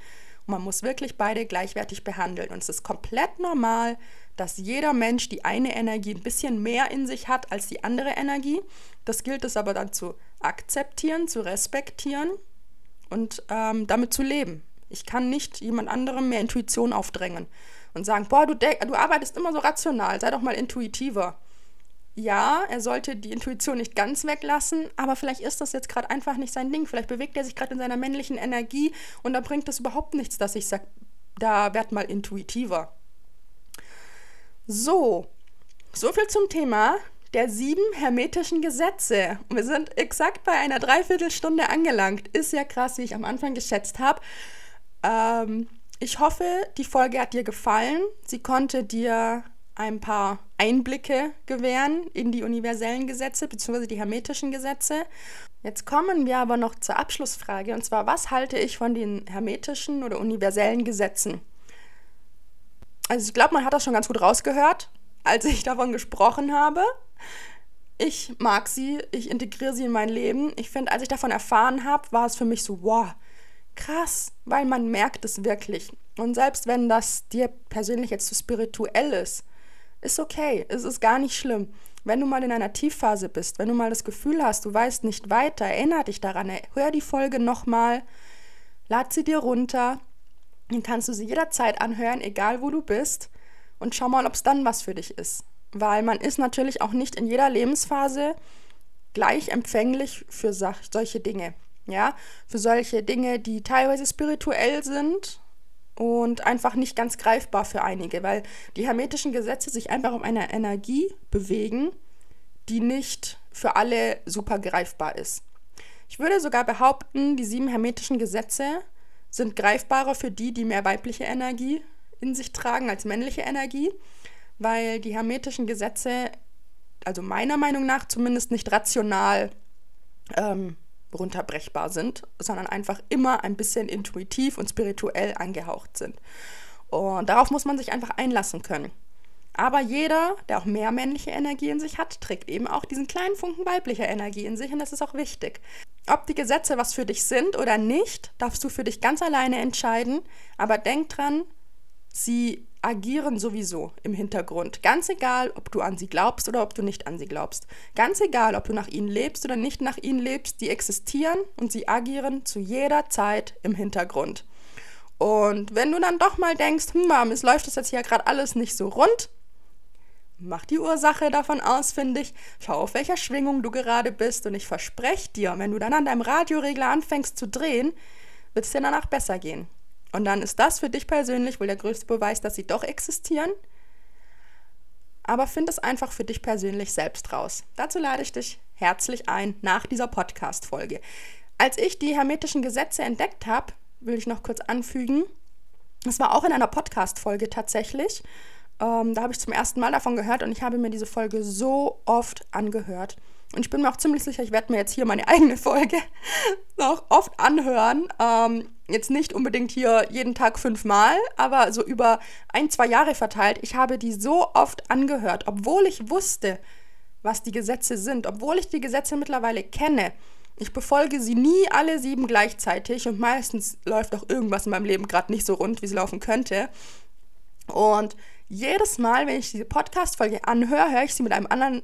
Und man muss wirklich beide gleichwertig behandeln. Und es ist komplett normal, dass jeder Mensch die eine Energie ein bisschen mehr in sich hat als die andere Energie. Das gilt es aber dann zu akzeptieren, zu respektieren und ähm, damit zu leben. Ich kann nicht jemand anderem mehr Intuition aufdrängen und sagen, boah, du, du arbeitest immer so rational, sei doch mal intuitiver ja, er sollte die Intuition nicht ganz weglassen, aber vielleicht ist das jetzt gerade einfach nicht sein Ding. Vielleicht bewegt er sich gerade in seiner männlichen Energie und da bringt es überhaupt nichts, dass ich sage, da werd mal intuitiver. So, so viel zum Thema der sieben hermetischen Gesetze. Wir sind exakt bei einer Dreiviertelstunde angelangt. Ist ja krass, wie ich am Anfang geschätzt habe. Ähm, ich hoffe, die Folge hat dir gefallen. Sie konnte dir ein paar Einblicke gewähren in die universellen Gesetze bzw. die hermetischen Gesetze. Jetzt kommen wir aber noch zur Abschlussfrage und zwar, was halte ich von den hermetischen oder universellen Gesetzen? Also ich glaube, man hat das schon ganz gut rausgehört, als ich davon gesprochen habe. Ich mag sie, ich integriere sie in mein Leben. Ich finde, als ich davon erfahren habe, war es für mich so, wow, krass, weil man merkt es wirklich. Und selbst wenn das dir persönlich jetzt zu so spirituell ist, ist okay, es ist gar nicht schlimm. Wenn du mal in einer Tiefphase bist, wenn du mal das Gefühl hast, du weißt nicht weiter, erinnere dich daran, hör die Folge nochmal, lad sie dir runter, dann kannst du sie jederzeit anhören, egal wo du bist, und schau mal, ob es dann was für dich ist. Weil man ist natürlich auch nicht in jeder Lebensphase gleich empfänglich für solche Dinge. Ja, für solche Dinge, die teilweise spirituell sind und einfach nicht ganz greifbar für einige, weil die hermetischen Gesetze sich einfach um eine Energie bewegen, die nicht für alle super greifbar ist. Ich würde sogar behaupten, die sieben hermetischen Gesetze sind greifbarer für die, die mehr weibliche Energie in sich tragen als männliche Energie, weil die hermetischen Gesetze, also meiner Meinung nach zumindest nicht rational ähm, runterbrechbar sind, sondern einfach immer ein bisschen intuitiv und spirituell angehaucht sind. Und darauf muss man sich einfach einlassen können. Aber jeder, der auch mehr männliche Energie in sich hat, trägt eben auch diesen kleinen Funken weiblicher Energie in sich und das ist auch wichtig. Ob die Gesetze was für dich sind oder nicht, darfst du für dich ganz alleine entscheiden, aber denk dran, sie agieren sowieso im Hintergrund. Ganz egal, ob du an sie glaubst oder ob du nicht an sie glaubst. Ganz egal, ob du nach ihnen lebst oder nicht nach ihnen lebst, die existieren und sie agieren zu jeder Zeit im Hintergrund. Und wenn du dann doch mal denkst, hm, es läuft das jetzt hier gerade alles nicht so rund, mach die Ursache davon aus, finde ich. Schau auf welcher Schwingung du gerade bist und ich verspreche dir, wenn du dann an deinem Radioregler anfängst zu drehen, wird es dir danach besser gehen. Und dann ist das für dich persönlich wohl der größte Beweis, dass sie doch existieren. Aber find es einfach für dich persönlich selbst raus. Dazu lade ich dich herzlich ein nach dieser Podcast-Folge. Als ich die hermetischen Gesetze entdeckt habe, will ich noch kurz anfügen, das war auch in einer Podcast-Folge tatsächlich. Ähm, da habe ich zum ersten Mal davon gehört und ich habe mir diese Folge so oft angehört. Und ich bin mir auch ziemlich sicher, ich werde mir jetzt hier meine eigene Folge noch oft anhören. Ähm, jetzt nicht unbedingt hier jeden Tag fünfmal, aber so über ein, zwei Jahre verteilt. Ich habe die so oft angehört, obwohl ich wusste, was die Gesetze sind, obwohl ich die Gesetze mittlerweile kenne. Ich befolge sie nie alle sieben gleichzeitig und meistens läuft auch irgendwas in meinem Leben gerade nicht so rund, wie es laufen könnte. Und jedes Mal, wenn ich diese Podcast-Folge anhöre, höre ich sie mit einem anderen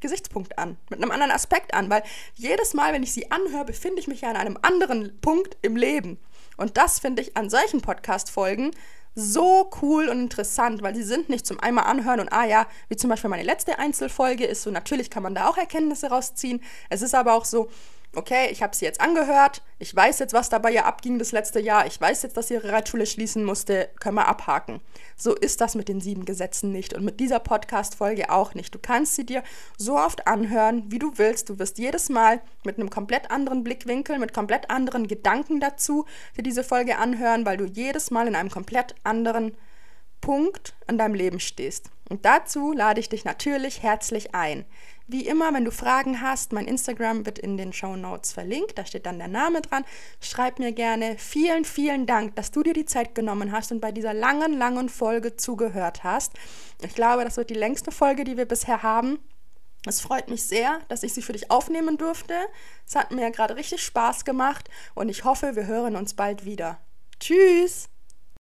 Gesichtspunkt an, mit einem anderen Aspekt an, weil jedes Mal, wenn ich sie anhöre, befinde ich mich ja an einem anderen Punkt im Leben. Und das finde ich an solchen Podcast-Folgen so cool und interessant, weil sie sind nicht zum einmal anhören und ah ja, wie zum Beispiel meine letzte Einzelfolge ist so, natürlich kann man da auch Erkenntnisse rausziehen. Es ist aber auch so, okay, ich habe sie jetzt angehört, ich weiß jetzt, was da bei ihr abging das letzte Jahr, ich weiß jetzt, dass sie ihre Reitschule schließen musste, können wir abhaken. So ist das mit den sieben Gesetzen nicht und mit dieser Podcast-Folge auch nicht. Du kannst sie dir so oft anhören, wie du willst. Du wirst jedes Mal mit einem komplett anderen Blickwinkel, mit komplett anderen Gedanken dazu dir diese Folge anhören, weil du jedes Mal in einem komplett anderen Punkt in deinem Leben stehst. Und dazu lade ich dich natürlich herzlich ein. Wie immer, wenn du Fragen hast, mein Instagram wird in den Show Notes verlinkt, da steht dann der Name dran. Schreib mir gerne. Vielen, vielen Dank, dass du dir die Zeit genommen hast und bei dieser langen, langen Folge zugehört hast. Ich glaube, das wird die längste Folge, die wir bisher haben. Es freut mich sehr, dass ich sie für dich aufnehmen durfte. Es hat mir gerade richtig Spaß gemacht und ich hoffe, wir hören uns bald wieder. Tschüss!